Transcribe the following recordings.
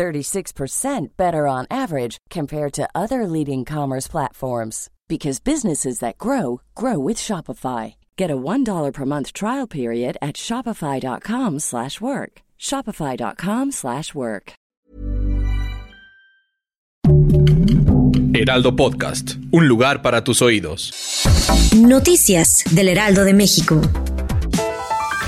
36% better on average compared to other leading commerce platforms because businesses that grow grow with Shopify. Get a $1 per month trial period at shopify.com/work. shopify.com/work. Heraldo Podcast, un lugar para tus oídos. Noticias del Heraldo de México.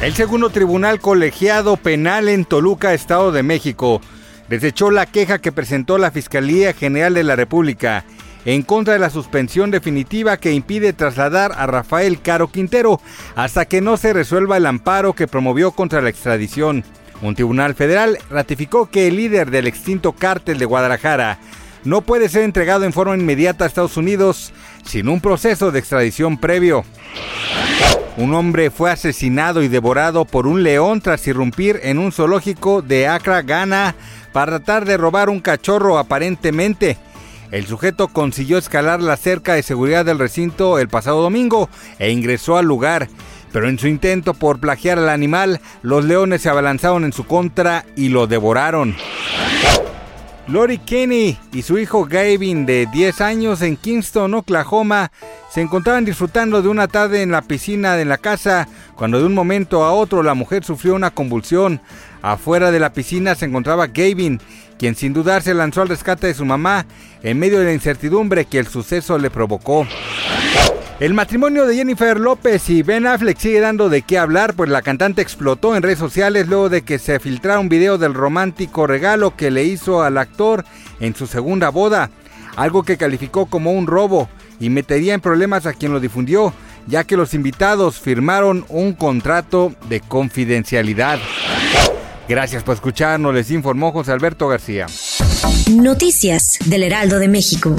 El segundo tribunal colegiado penal en Toluca, Estado de México, desechó la queja que presentó la Fiscalía General de la República en contra de la suspensión definitiva que impide trasladar a Rafael Caro Quintero hasta que no se resuelva el amparo que promovió contra la extradición. Un tribunal federal ratificó que el líder del extinto cártel de Guadalajara no puede ser entregado en forma inmediata a Estados Unidos sin un proceso de extradición previo. Un hombre fue asesinado y devorado por un león tras irrumpir en un zoológico de Accra, Ghana, para tratar de robar un cachorro aparentemente. El sujeto consiguió escalar la cerca de seguridad del recinto el pasado domingo e ingresó al lugar, pero en su intento por plagiar al animal, los leones se abalanzaron en su contra y lo devoraron. Lori Kenny y su hijo Gavin de 10 años en Kingston, Oklahoma, se encontraban disfrutando de una tarde en la piscina de la casa cuando de un momento a otro la mujer sufrió una convulsión. Afuera de la piscina se encontraba Gavin, quien sin dudar se lanzó al rescate de su mamá en medio de la incertidumbre que el suceso le provocó. El matrimonio de Jennifer López y Ben Affleck sigue dando de qué hablar, pues la cantante explotó en redes sociales luego de que se filtrara un video del romántico regalo que le hizo al actor en su segunda boda, algo que calificó como un robo y metería en problemas a quien lo difundió, ya que los invitados firmaron un contrato de confidencialidad. Gracias por escucharnos, les informó José Alberto García. Noticias del Heraldo de México.